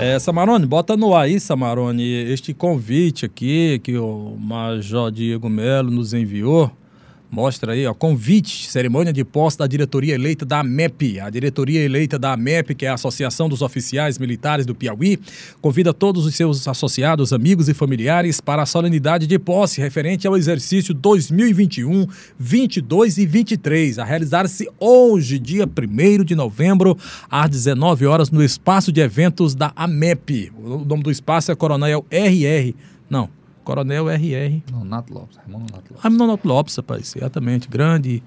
É, Samarone, bota no ar aí, Samarone, este convite aqui que o Major Diego Melo nos enviou Mostra aí, ó, convite, cerimônia de posse da diretoria eleita da AMEP. A diretoria eleita da AMEP, que é a Associação dos Oficiais Militares do Piauí, convida todos os seus associados, amigos e familiares para a solenidade de posse referente ao exercício 2021, 22 e 23, a realizar-se hoje, dia 1 de novembro, às 19 horas, no espaço de eventos da AMEP. O nome do espaço é Coronel RR. Não, Coronel RR. Nonato Lopes, Raimundo Nonato Lopes. Raimundo Nonato Lopes, rapaz, exatamente. Grande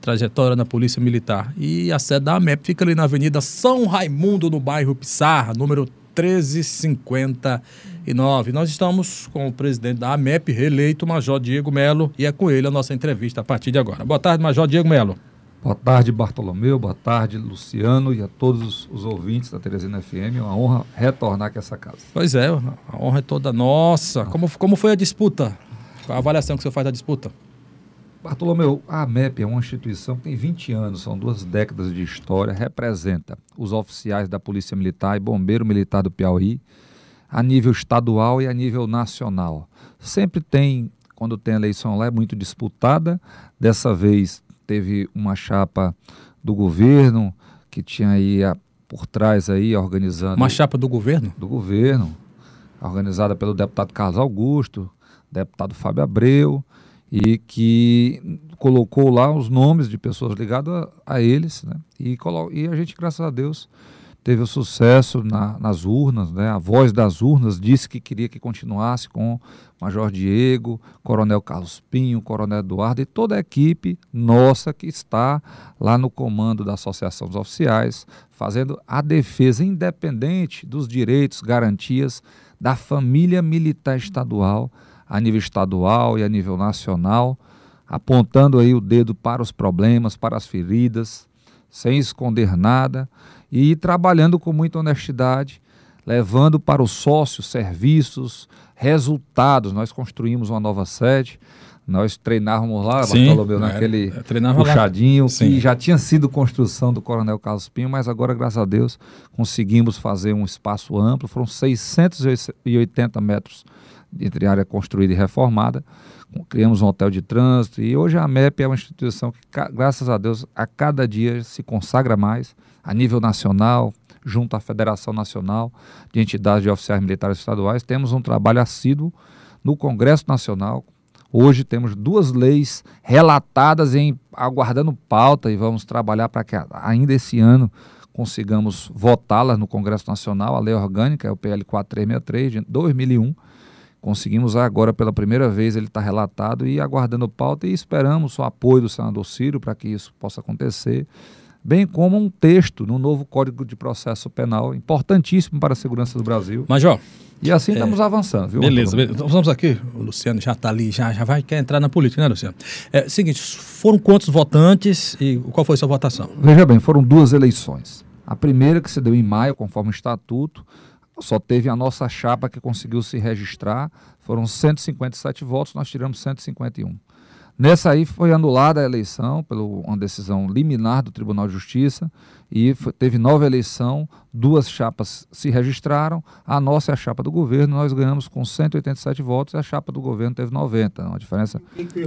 trajetória na Polícia Militar. E a sede da AMEP fica ali na Avenida São Raimundo, no bairro Pissarra, número 1359. Nós estamos com o presidente da AMEP, reeleito, Major Diego Melo, e é com ele a nossa entrevista a partir de agora. Boa tarde, Major Diego Melo. Boa tarde, Bartolomeu. Boa tarde, Luciano e a todos os, ouvintes da Teresina FM. É uma honra retornar aqui a essa casa. Pois é, a honra é toda nossa. Como, como foi a disputa? Qual a avaliação que você faz da disputa? Bartolomeu, a AMEP é uma instituição que tem 20 anos, são duas décadas de história, representa os oficiais da Polícia Militar e Bombeiro Militar do Piauí, a nível estadual e a nível nacional. Sempre tem, quando tem eleição lá, é muito disputada. Dessa vez teve uma chapa do governo que tinha aí a, por trás aí organizando uma chapa do governo do governo organizada pelo deputado Carlos Augusto deputado Fábio Abreu e que colocou lá os nomes de pessoas ligadas a, a eles né? e, e a gente graças a Deus teve o sucesso na, nas urnas, né? a voz das urnas disse que queria que continuasse com Major Diego, Coronel Carlos Pinho, Coronel Eduardo e toda a equipe nossa que está lá no comando da Associação dos Oficiais, fazendo a defesa independente dos direitos, garantias da família militar estadual, a nível estadual e a nível nacional, apontando aí o dedo para os problemas, para as feridas, sem esconder nada e trabalhando com muita honestidade, levando para os sócios serviços, resultados. Nós construímos uma nova sede, nós treinávamos lá, Sim, Bartolomeu, naquele é, puxadinho, que já tinha sido construção do Coronel Carlos Pinho, mas agora, graças a Deus, conseguimos fazer um espaço amplo, foram 680 metros entre área construída e reformada, criamos um hotel de trânsito e hoje a MEP é uma instituição que, graças a Deus, a cada dia se consagra mais a nível nacional, junto à Federação Nacional de Entidades de Oficiais Militares Estaduais. Temos um trabalho assíduo no Congresso Nacional. Hoje temos duas leis relatadas em aguardando pauta e vamos trabalhar para que ainda esse ano consigamos votá-las no Congresso Nacional. A lei orgânica é o PL 4363 de 2001 Conseguimos agora pela primeira vez, ele está relatado e aguardando pauta e esperamos o apoio do senador Ciro para que isso possa acontecer, bem como um texto no novo Código de Processo Penal, importantíssimo para a segurança do Brasil. Major. E assim é, estamos avançando, viu? Beleza, beleza. Então, vamos aqui. O Luciano já está ali, já, já vai quer entrar na política, né, Luciano? É seguinte, foram quantos votantes e qual foi a sua votação? Veja bem, foram duas eleições. A primeira que se deu em maio, conforme o estatuto, só teve a nossa chapa que conseguiu se registrar, foram 157 votos, nós tiramos 151. Nessa aí foi anulada a eleição por uma decisão liminar do Tribunal de Justiça e foi, teve nova eleição, duas chapas se registraram, a nossa é a chapa do governo, nós ganhamos com 187 votos e a chapa do governo teve 90, uma diferença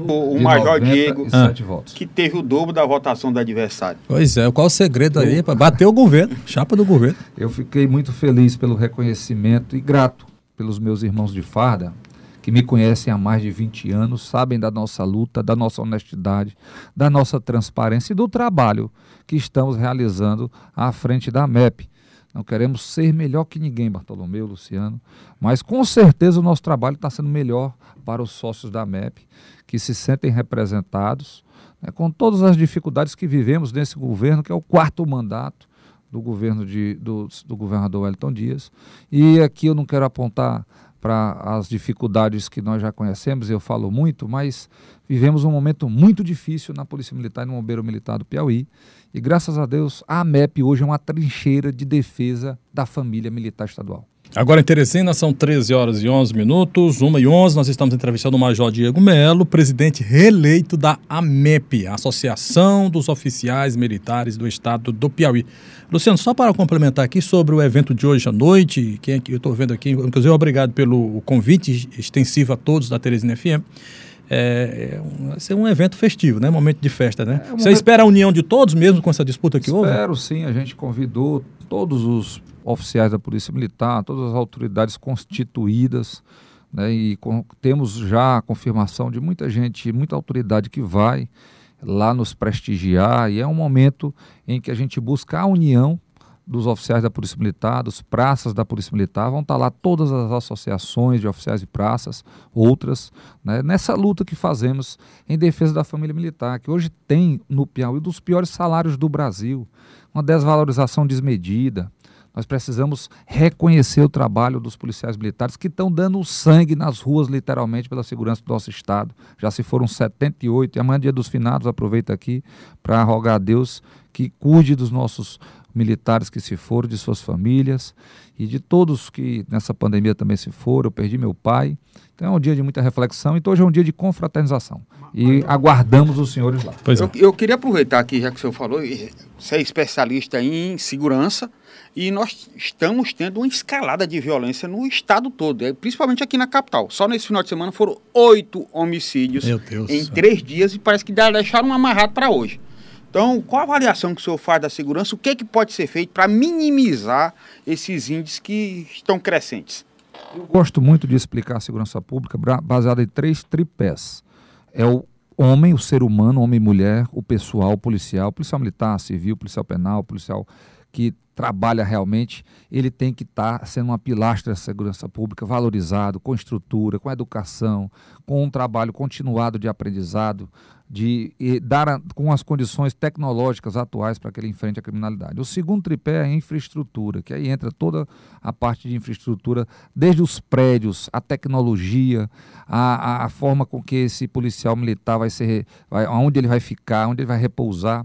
O, o Major Diego, ah. votos. que teve o dobro da votação do adversário. Pois é, qual o segredo aí para bater o governo, chapa do governo? Eu fiquei muito feliz pelo reconhecimento e grato pelos meus irmãos de farda, que me conhecem há mais de 20 anos, sabem da nossa luta, da nossa honestidade, da nossa transparência e do trabalho que estamos realizando à frente da MEP. Não queremos ser melhor que ninguém, Bartolomeu, Luciano, mas com certeza o nosso trabalho está sendo melhor para os sócios da MEP, que se sentem representados, né, com todas as dificuldades que vivemos nesse governo, que é o quarto mandato do governo de, do, do governador Wellington Dias. E aqui eu não quero apontar para as dificuldades que nós já conhecemos, eu falo muito, mas vivemos um momento muito difícil na Polícia Militar e no Bombeiro Militar do Piauí. E graças a Deus, a AMEP hoje é uma trincheira de defesa da família militar estadual. Agora em Teresina são 13 horas e 11 minutos, 1 e 11. Nós estamos entrevistando o Major Diego Melo, presidente reeleito da AMEP, Associação dos Oficiais Militares do Estado do Piauí. Luciano, só para complementar aqui sobre o evento de hoje à noite, é que eu estou vendo aqui, inclusive obrigado pelo convite extensivo a todos da Teresina FM. É, é vai ser um evento festivo, né? Momento de festa, né? É Você espera a união de todos mesmo com essa disputa que Espero, houve? Espero sim, a gente convidou todos os oficiais da Polícia Militar, todas as autoridades constituídas, né, e com, temos já a confirmação de muita gente, muita autoridade que vai lá nos prestigiar, e é um momento em que a gente busca a união dos oficiais da Polícia Militar, dos praças da Polícia Militar, vão estar lá todas as associações de oficiais de praças, outras, né, nessa luta que fazemos em defesa da família militar, que hoje tem no Piauí um dos piores salários do Brasil, uma desvalorização desmedida, nós precisamos reconhecer o trabalho dos policiais militares que estão dando sangue nas ruas, literalmente, pela segurança do nosso Estado. Já se foram 78, e amanhã, dia dos finados, aproveito aqui para rogar a Deus que cuide dos nossos militares que se foram, de suas famílias e de todos que nessa pandemia também se foram. Eu perdi meu pai. Então é um dia de muita reflexão. Então hoje é um dia de confraternização. E aguardamos os senhores lá. É. Eu, eu, queria aproveitar aqui, já que o senhor falou, você é especialista em segurança e nós estamos tendo uma escalada de violência no estado todo, é, principalmente aqui na capital. Só nesse final de semana foram oito homicídios em três dias e parece que deixaram um amarrado para hoje. Então, qual a avaliação que o senhor faz da segurança? O que, é que pode ser feito para minimizar esses índices que estão crescentes? Eu gosto muito de explicar a segurança pública baseada em três tripés. É o homem, o ser humano, homem e mulher, o pessoal policial, policial militar, civil, policial penal, policial que trabalha realmente, ele tem que estar tá sendo uma pilastra da segurança pública, valorizado, com estrutura, com educação, com um trabalho continuado de aprendizado, de dar a, com as condições tecnológicas atuais para que ele enfrente a criminalidade. O segundo tripé é a infraestrutura, que aí entra toda a parte de infraestrutura, desde os prédios, a tecnologia, a, a, a forma com que esse policial militar vai ser, vai, onde ele vai ficar, onde ele vai repousar,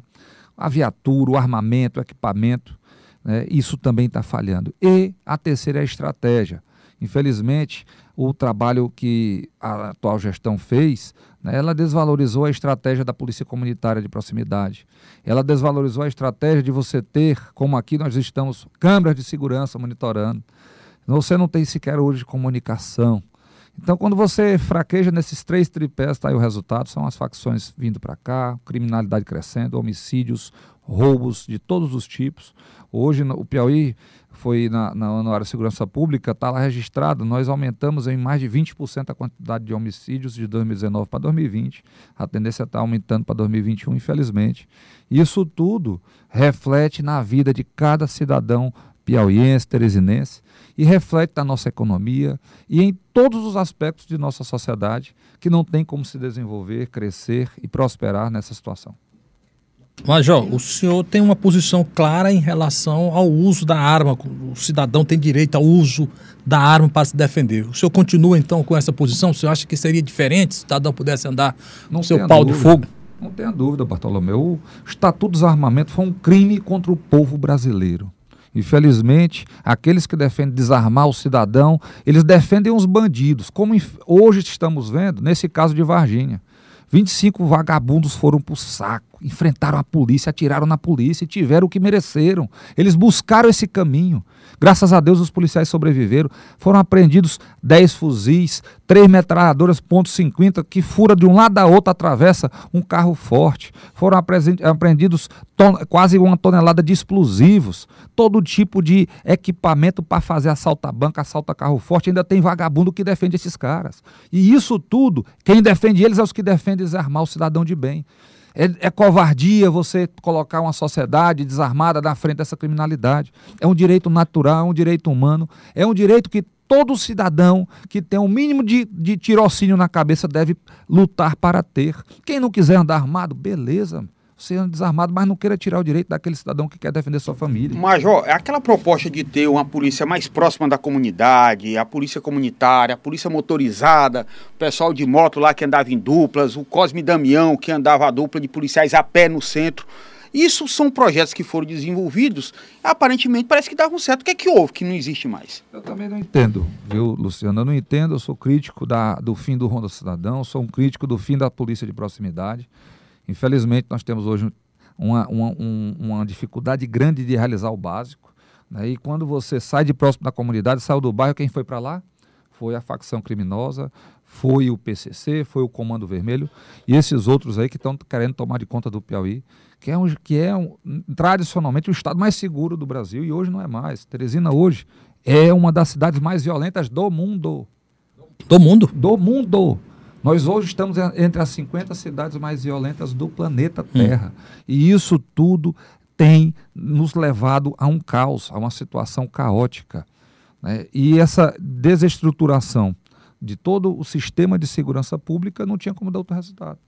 a viatura, o armamento, o equipamento. Né, isso também está falhando. E a terceira é a estratégia. Infelizmente, o trabalho que a atual gestão fez, né, ela desvalorizou a estratégia da polícia comunitária de proximidade. Ela desvalorizou a estratégia de você ter, como aqui nós estamos, câmeras de segurança monitorando. Você não tem sequer hoje comunicação. Então, quando você fraqueja nesses três tripés, está aí o resultado: são as facções vindo para cá, criminalidade crescendo, homicídios, roubos de todos os tipos. Hoje, o Piauí foi na, na, área de segurança pública, está lá registrado, nós aumentamos em mais de 20% a quantidade de homicídios de 2019 para 2020. A tendência está aumentando para 2021, infelizmente. Isso tudo reflete na vida de cada cidadão piauiense, teresinense, e reflete na nossa economia e em todos os aspectos de nossa sociedade que não tem como se desenvolver, crescer e prosperar nessa situação. Major, o senhor tem uma posição clara em relação ao uso da arma. O cidadão tem direito ao uso da arma para se defender. O senhor continua então com essa posição? O senhor acha que seria diferente se o cidadão pudesse andar com seu pau dúvida. de fogo? Não tenha dúvida, Bartolomeu. O Estatuto do Desarmamento foi um crime contra o povo brasileiro. Infelizmente, aqueles que defendem desarmar o cidadão, eles defendem os bandidos, como hoje estamos vendo nesse caso de Varginha. 25 vagabundos foram para o saco, enfrentaram a polícia, atiraram na polícia e tiveram o que mereceram. Eles buscaram esse caminho. Graças a Deus os policiais sobreviveram. Foram apreendidos 10 fuzis, 3 metralhadoras ponto .50 que fura de um lado da outra, atravessa um carro forte. Foram apreendidos quase uma tonelada de explosivos, todo tipo de equipamento para fazer assalto a banca, assalto a carro forte. Ainda tem vagabundo que defende esses caras. E isso tudo, quem defende eles é os que defendem desarmar o cidadão de bem. É, é, covardia você colocar uma sociedade desarmada na frente dessa criminalidade. É um direito natural, é um direito humano, é um direito que todo cidadão que tem um mínimo de, de tirocínio na cabeça deve lutar para ter. Quem não quiser andar armado, beleza sendo desarmado, mas não queira tirar o direito daquele cidadão que quer defender sua família. Major, é aquela proposta de ter uma polícia mais próxima da comunidade, a polícia comunitária, a polícia motorizada, o pessoal de moto lá que andava em duplas, o Cosme Damião que andava a dupla de policiais a pé no centro. Isso são projetos que foram desenvolvidos, aparentemente parece que davam certo. O que é que houve que não existe mais? Eu também não entendo, viu, Luciano? Eu não entendo, eu sou crítico da, do fim do Ronda Cidadão, sou um crítico do fim da polícia de proximidade. Infelizmente, nós temos hoje uma, uma, um, uma dificuldade grande de realizar o básico. Né? E quando você sai de próximo da comunidade, saiu do bairro, quem foi para lá? Foi a facção criminosa, foi o PCC, foi o Comando Vermelho e esses outros aí que estão querendo tomar de conta do Piauí, que é, um, que é um, tradicionalmente o estado mais seguro do Brasil e hoje não é mais. Teresina hoje é uma das cidades mais violentas do mundo. Do mundo? Do mundo. Nós hoje estamos entre as 50 cidades mais violentas do planeta Terra. Hum. E isso tudo tem nos levado a um caos, a uma situação caótica. Né? E essa desestruturação de todo o sistema de segurança pública não tinha como dar outro resultado.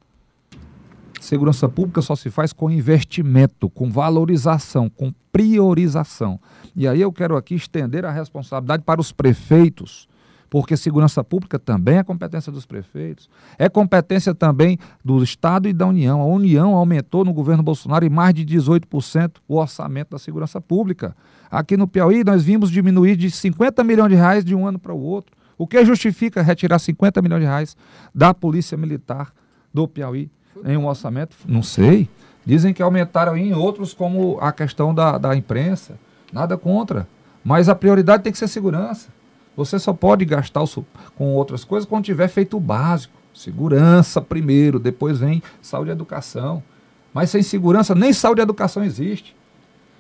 Segurança pública só se faz com investimento, com valorização, com priorização. E aí eu quero aqui estender a responsabilidade para os prefeitos porque segurança pública também é competência dos prefeitos, é competência também do Estado e da União. A União aumentou no governo Bolsonaro em mais de 18% o orçamento da segurança pública. Aqui no Piauí, nós vimos diminuir de 50 milhões de reais de um ano para o outro. O que justifica retirar 50 milhões de reais da Polícia Militar do Piauí em um orçamento? Não sei. Dizem que aumentaram em outros, como a questão da, da imprensa. Nada contra. Mas a prioridade tem que ser segurança. Você só pode gastar com outras coisas quando tiver feito o básico. Segurança primeiro, depois vem saúde e educação. Mas sem segurança, nem saúde e educação existe.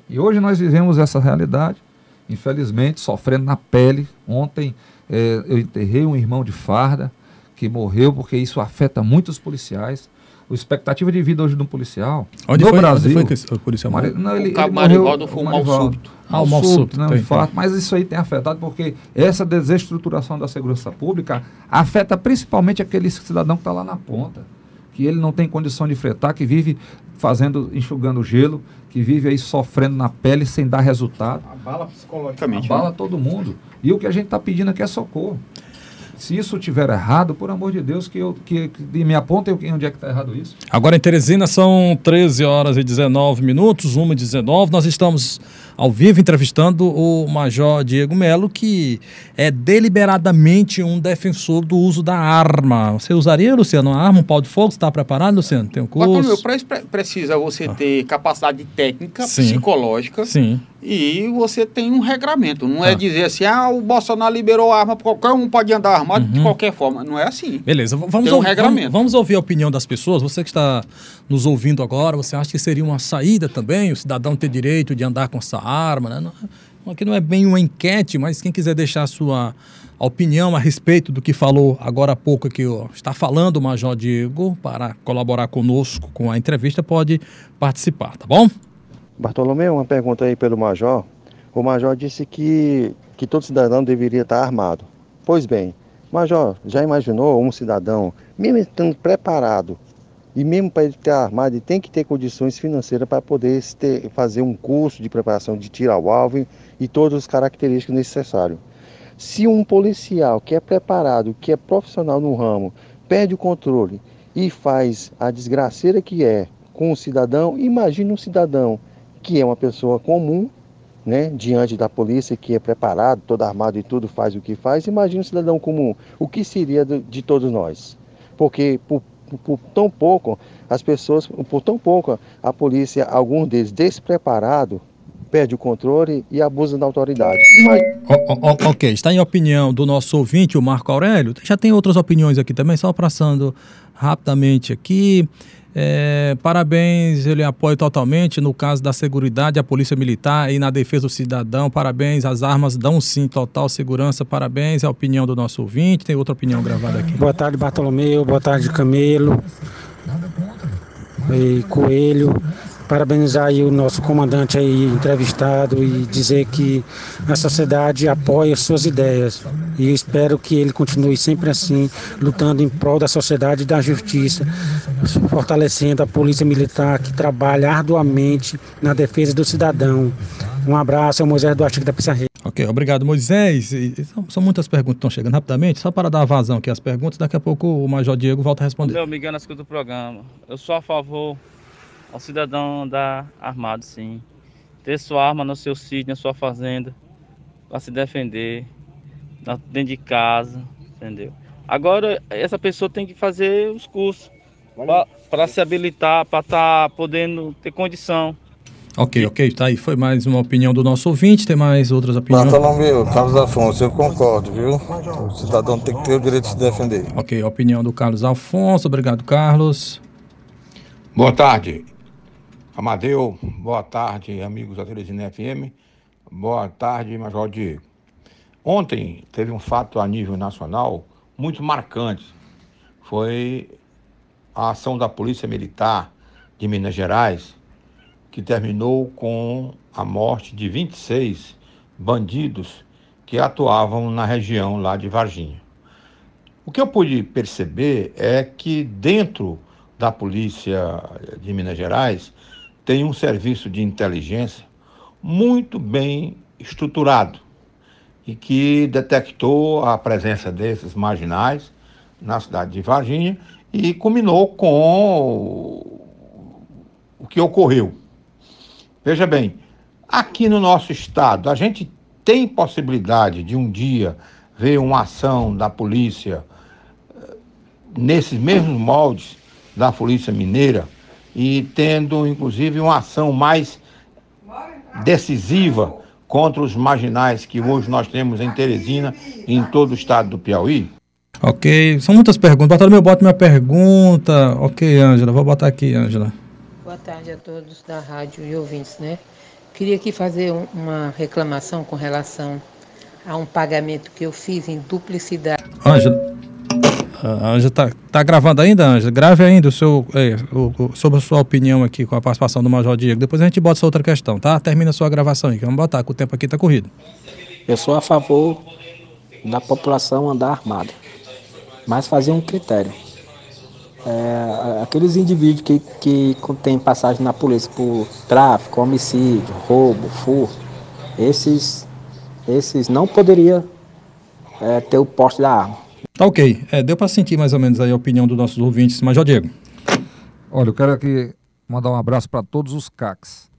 E hoje nós vivemos essa realidade, infelizmente, sofrendo na pele. Ontem é, eu enterrei um irmão de farda que morreu porque isso afeta muitos policiais a expectativa de vida hoje de um policial onde no foi, Brasil. Onde foi que o policial Mari, não, ele, o cabo Marivaldo foi um mal súbito. Ah, o mal súbito, não, infarto. Mas isso aí tem afetado porque essa desestruturação da segurança pública afeta principalmente aquele cidadão que está lá na ponta, que ele não tem condição de fretar, que vive fazendo, enxugando gelo, que vive aí sofrendo na pele sem dar resultado. Abala psicologicamente. Abala né? todo mundo. E o que a gente está pedindo aqui é socorro. Se isso tiver errado, por amor de Deus, que, eu, que, que me apontem onde é que está errado isso. Agora em Teresina são 13 horas e 19 minutos, 1 e 19. Nós estamos ao vivo entrevistando o Major Diego Melo, que é deliberadamente um defensor do uso da arma. Você usaria, Luciano, uma arma, um pau de fogo? Está preparado, Luciano? Tem um curso? Para isso precisa você ah. ter capacidade técnica, Sim. psicológica. Sim e você tem um regramento. Não é ah. é dizer assim, ah, o Bolsonaro liberou a arma, qualquer um pode andar armado uhum. de qualquer forma. Não é assim. Beleza, vamos, um ouvir, vamos, vamos, ouvir a opinião das pessoas. Você que está nos ouvindo agora, você acha que seria uma saída também, o cidadão ter direito de andar com essa arma? Né? Não, aqui não é bem uma enquete, mas quem quiser deixar sua opinião a respeito do que falou agora há pouco aqui, ó, está falando o Major Diego, para colaborar conosco com a entrevista, pode participar, tá bom? Bartolomeu, uma pergunta aí pelo Major. O Major disse que, que todo cidadão deveria estar armado. Pois bem, Major, já imaginou um cidadão, mesmo estando preparado, e mesmo para ele estar armado, ele tem que ter condições financeiras para poder ter, fazer um curso de preparação de tiro ao alvo e todas as características necessárias. Se um policial que é preparado, que é profissional no ramo, perde o controle e faz a desgraceira que é com o cidadão, imagine um cidadão que é uma pessoa comum, né, diante da polícia, que é preparado, todo armado e tudo, faz o que faz, imagine um cidadão comum, o que seria de todos nós? Porque por, por tão pouco, as pessoas, por tão pouco, a polícia, alguns deles despreparado, perde o controle e abusa da autoridade. Mas... ok, está em opinião do nosso ouvinte, o Marco Aurélio. Já tem outras opiniões aqui também, só passando rapidamente aqui. É, parabéns, ele apoia totalmente no caso da segurança, a polícia militar e na defesa do cidadão. Parabéns, as armas dão sim total segurança. Parabéns, é a opinião do nosso ouvinte. Tem outra opinião gravada aqui. Boa tarde, Bartolomeu. Boa tarde, Camelo. E Coelho parabenizar aí o nosso comandante aí entrevistado e dizer que a sociedade apoia suas ideias. E espero que ele continue sempre assim, lutando em prol da sociedade e da justiça, fortalecendo a polícia militar que trabalha arduamente na defesa do cidadão. Um abraço, é o Moisés Duarte da Pissarreira. Ok, obrigado, Moisés. São, são, muitas perguntas que estão chegando rapidamente. Só para dar vazão aqui às perguntas, daqui a pouco o Major Diego volta a responder. Meu Miguel, na escuta do programa. Eu sou a favor ao cidadão andar armado, sim. Ter sua arma no seu sítio, na sua fazenda, para se defender, dentro de casa, entendeu? Agora, essa pessoa tem que fazer os cursos para se habilitar, para estar tá podendo ter condição. Ok, ok, tá aí. Foi mais uma opinião do nosso ouvinte, tem mais outras opiniões? Bartolomeu, Carlos Afonso, eu concordo, viu? O cidadão tem que ter o direito de se defender. Ok, opinião do Carlos Afonso, obrigado, Carlos. Boa tarde, Amadeu, boa tarde, amigos da Teresina FM, boa tarde, Major Diego. Ontem teve um fato a nível nacional muito marcante. Foi a ação da Polícia Militar de Minas Gerais, que terminou com a morte de 26 bandidos que atuavam na região lá de Varginha. O que eu pude perceber é que dentro da Polícia de Minas Gerais tem um serviço de inteligência muito bem estruturado e que detectou a presença desses marginais na cidade de Varginha e culminou com o que ocorreu. Veja bem, aqui no nosso estado, a gente tem possibilidade de um dia ver uma ação da polícia eh, nesses mesmos moldes da Polícia Mineira e tendo, inclusive, uma ação mais decisiva contra os marginais que hoje nós temos em Teresina e em todo o estado do Piauí? Ok, são muitas perguntas. meu boto minha pergunta. Ok, Ângela, vou botar aqui, Ângela. Boa tarde a todos da rádio e ouvintes, né? Queria aqui fazer um, uma reclamação com relação a um pagamento que eu fiz em duplicidade. Ângela, a Ângela tá, gravando ainda, Ângela? Grave ainda o seu, é, o, o, sobre a sua opinião aqui com a participação do Major Diego. Depois a gente bota essa outra questão, tá? Termina a sua gravação aí, que vamos botar, que o tempo aqui tá corrido. Eu sou a favor da população andar armada mas fazer um critério. É, aqueles indivíduos que, que têm passagem na polícia por tráfico, homicídio, roubo, furto, esses, esses não poderiam é, ter o poste da arma. Tá ok. É, deu para sentir mais ou menos aí a opinião dos nossos ouvintes. Major Diego. Olha, eu quero aqui mandar um abraço para todos os CACs.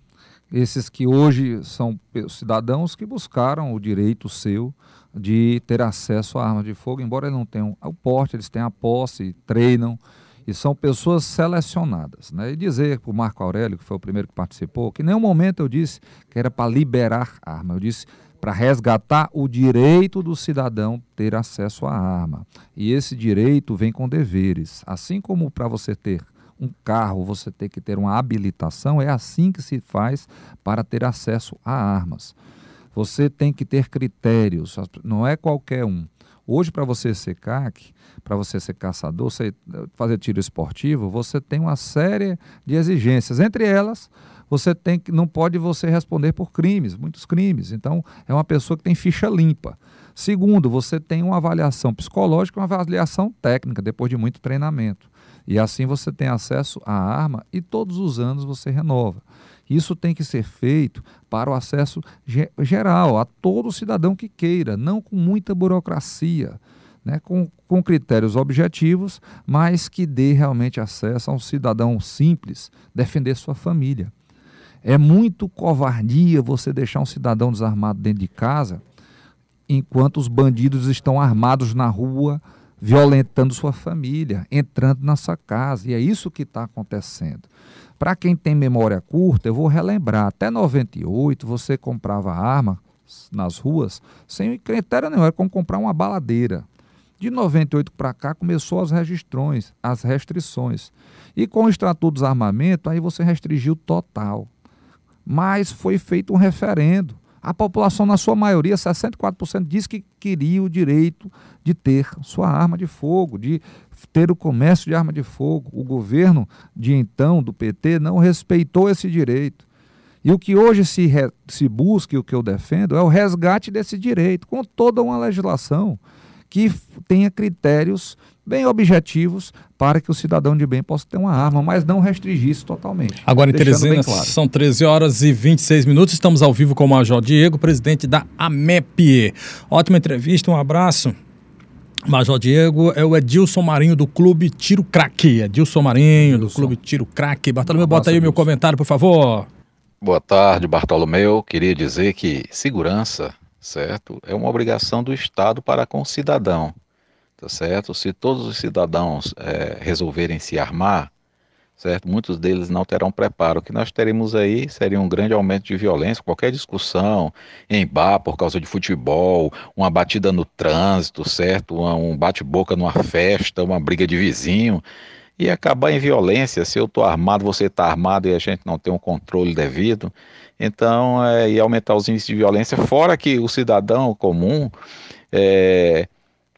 Esses que hoje são cidadãos que buscaram o direito seu de ter acesso à arma de fogo, embora eles não tenham o porte, eles têm a posse, treinam, e são pessoas selecionadas. Né? E dizer para o Marco Aurélio, que foi o primeiro que participou, que em nenhum momento eu disse que era para liberar arma, eu disse para resgatar o direito do cidadão ter acesso à arma. E esse direito vem com deveres. Assim como para você ter um carro, você tem que ter uma habilitação, é assim que se faz para ter acesso a armas. Você tem que ter critérios, não é qualquer um. Hoje, para você ser CAC, para você ser caçador, você fazer tiro esportivo, você tem uma série de exigências. Entre elas, você tem que não pode você responder por crimes, muitos crimes. Então, é uma pessoa que tem ficha limpa. Segundo, você tem uma avaliação psicológica, uma avaliação técnica depois de muito treinamento. E assim você tem acesso à arma e todos os anos você renova. Isso tem que ser feito para o acesso geral, a todo cidadão que queira, não com muita burocracia, né, com, com critérios objetivos, mas que dê realmente acesso a um cidadão simples defender sua família. É muito covardia você deixar um cidadão desarmado dentro de casa enquanto os bandidos estão armados na rua, violentando sua família, entrando na sua casa. E é isso que está acontecendo. Para quem tem memória curta, eu vou relembrar: até 98 você comprava arma nas ruas sem critério nenhum, era como comprar uma baladeira. De 98 para cá começou as registrões, as restrições. E com o Estatuto do Desarmamento, aí você restringiu total. Mas foi feito um referendo. A população, na sua maioria, 64%, disse que queria o direito de ter sua arma de fogo, de ter o comércio de arma de fogo. O governo de então, do PT, não respeitou esse direito. E o que hoje se, re, se busca e o que eu defendo é o resgate desse direito, com toda uma legislação que tenha critérios bem objetivos para que o cidadão de bem possa ter uma arma, mas não restringir isso totalmente. Agora em Teresina, claro. são 13 horas e 26 minutos, estamos ao vivo com o Major Diego, presidente da AMEP. Ótima entrevista, um abraço. Major Diego é o Edilson Marinho do Clube Tiro Craque. Edilson Marinho do Clube Tiro Craque. Bartolomeu, bota aí o meu comentário, por favor. Boa tarde, Bartolomeu. Queria dizer que segurança, certo, é uma obrigação do Estado para com o cidadão, tá certo? Se todos os cidadãos é, resolverem se armar, certo? Muitos deles não terão preparo. O que nós teremos aí seria um grande aumento de violência, qualquer discussão em bar por causa de futebol, uma batida no trânsito, certo? Um bate-boca numa festa, uma briga de vizinho e acabar em violência. Se eu estou armado, você está armado e a gente não tem um controle devido. Então, é, e aumentar os índices de violência, fora que o cidadão comum é,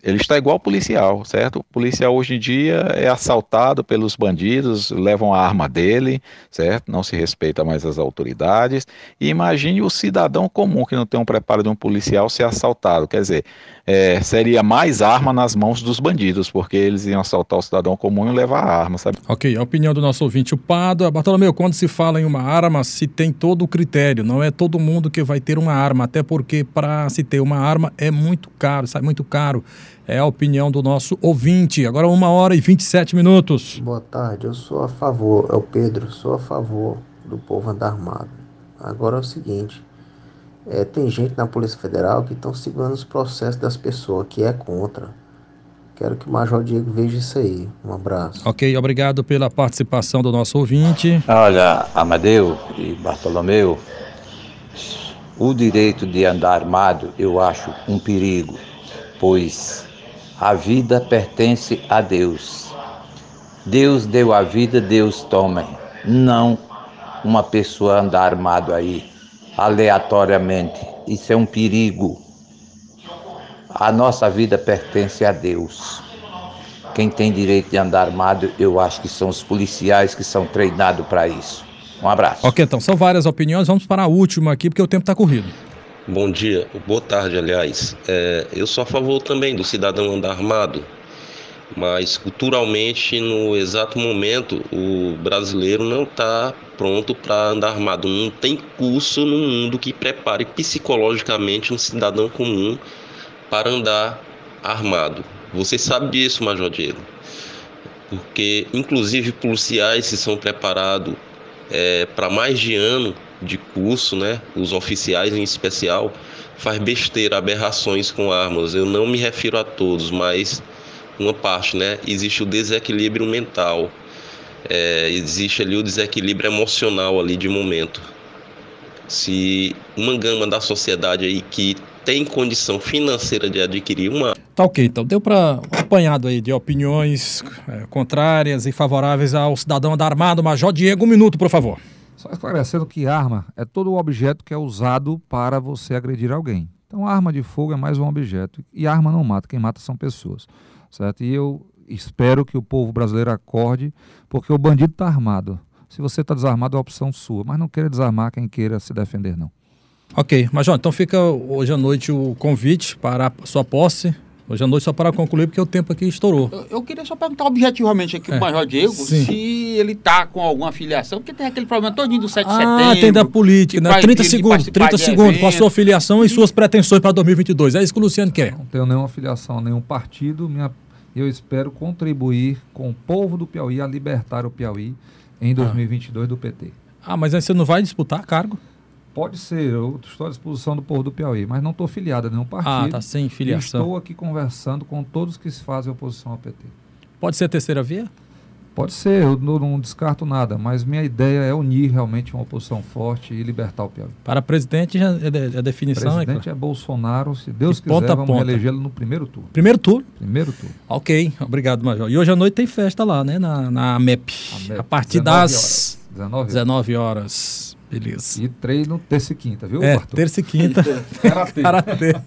ele está igual policial, certo? O policial hoje em dia é assaltado pelos bandidos, levam a arma dele, certo? Não se respeita mais as autoridades. E imagine o cidadão comum que não tem um preparo de um policial ser assaltado. Quer dizer, é, seria mais arma nas mãos dos bandidos, porque eles iam assaltar o cidadão comum e levar a arma, sabe? Ok, a opinião do nosso ouvinte, o Pado. Bartolomeu, quando se fala em uma arma, se tem todo o critério, não é todo mundo que vai ter uma arma, até porque para se ter uma arma é muito caro, sai muito caro. É a opinião do nosso ouvinte. Agora, uma hora e 27 minutos. Boa tarde, eu sou a favor, é o Pedro, sou a favor do povo andar armado. Agora é o seguinte: é, tem gente na Polícia Federal que estão segurando os processos das pessoas, que é contra. Quero que o Major Diego veja isso aí. Um abraço. Ok, obrigado pela participação do nosso ouvinte. Olha, Amadeu e Bartolomeu, o direito de andar armado eu acho um perigo, pois a vida pertence a Deus. Deus deu a vida, Deus toma. Não uma pessoa andar armado aí, aleatoriamente. Isso é um perigo. A nossa vida pertence a Deus. Quem tem direito de andar armado, eu acho que são os policiais que são treinados para isso. Um abraço. Ok, então, são várias opiniões. Vamos para a última aqui, porque o tempo está corrido. Bom dia, boa tarde, aliás. É, eu sou a favor também do cidadão andar armado, mas culturalmente, no exato momento, o brasileiro não está pronto para andar armado. Não tem curso no mundo que prepare psicologicamente um cidadão comum para andar armado. Você sabe disso, Major Diego? Porque, inclusive, policiais se são preparados é, para mais de ano de curso, né, os oficiais em especial, faz besteira, aberrações com armas. Eu não me refiro a todos, mas uma parte, né? Existe o desequilíbrio mental, é, existe ali o desequilíbrio emocional ali de momento. Se uma gama da sociedade aí que tem condição financeira de adquirir uma. Tá ok, então deu para um apanhado aí de opiniões é, contrárias e favoráveis ao cidadão da Armado. Major Diego, um minuto, por favor. Só esclarecendo que arma é todo objeto que é usado para você agredir alguém. Então, arma de fogo é mais um objeto. E arma não mata, quem mata são pessoas. Certo? E eu espero que o povo brasileiro acorde, porque o bandido está armado. Se você está desarmado, é opção sua. Mas não queira desarmar quem queira se defender, não. Ok, Major, então fica hoje à noite o convite para a sua posse Hoje à noite, só para concluir, porque o tempo aqui estourou. Eu, eu queria só perguntar objetivamente aqui é. o Major Diego Sim. se ele está com alguma filiação, porque tem aquele problema todinho do 7 de ah, setembro. Ah, tem da política, né? 30 segundos, 30 segundos com a sua filiação e suas pretensões para 2022. É isso que o Luciano quer. Não tenho nenhuma filiação, nenhum partido. Minha, eu espero contribuir com o povo do Piauí a libertar o Piauí em 2022 ah. do PT. Ah, mas aí você não vai disputar cargo? Pode ser, eu estou à disposição do povo do Piauí, mas não estou filiado a nenhum partido. Ah, tá sem filiação. Estou aqui conversando com todos que fazem oposição ao PT. Pode ser a terceira via? Pode ser, eu não, não, descarto nada, mas minha ideia é unir realmente uma oposição forte e libertar o Piauí. Para presidente, a, a definição presidente é... Presidente é Bolsonaro, se Deus quiser, ponta vamos elegê-lo no primeiro turno. Primeiro turno? Primeiro turno. Ok, obrigado, Major. E hoje à noite tem festa lá, né, na, na MEP. A, MEP. a partir 19 das... Horas. 19 horas. 19 horas. Beleza. E treino terça e quinta, viu, é, Terça e quinta. Karatê. Karatê.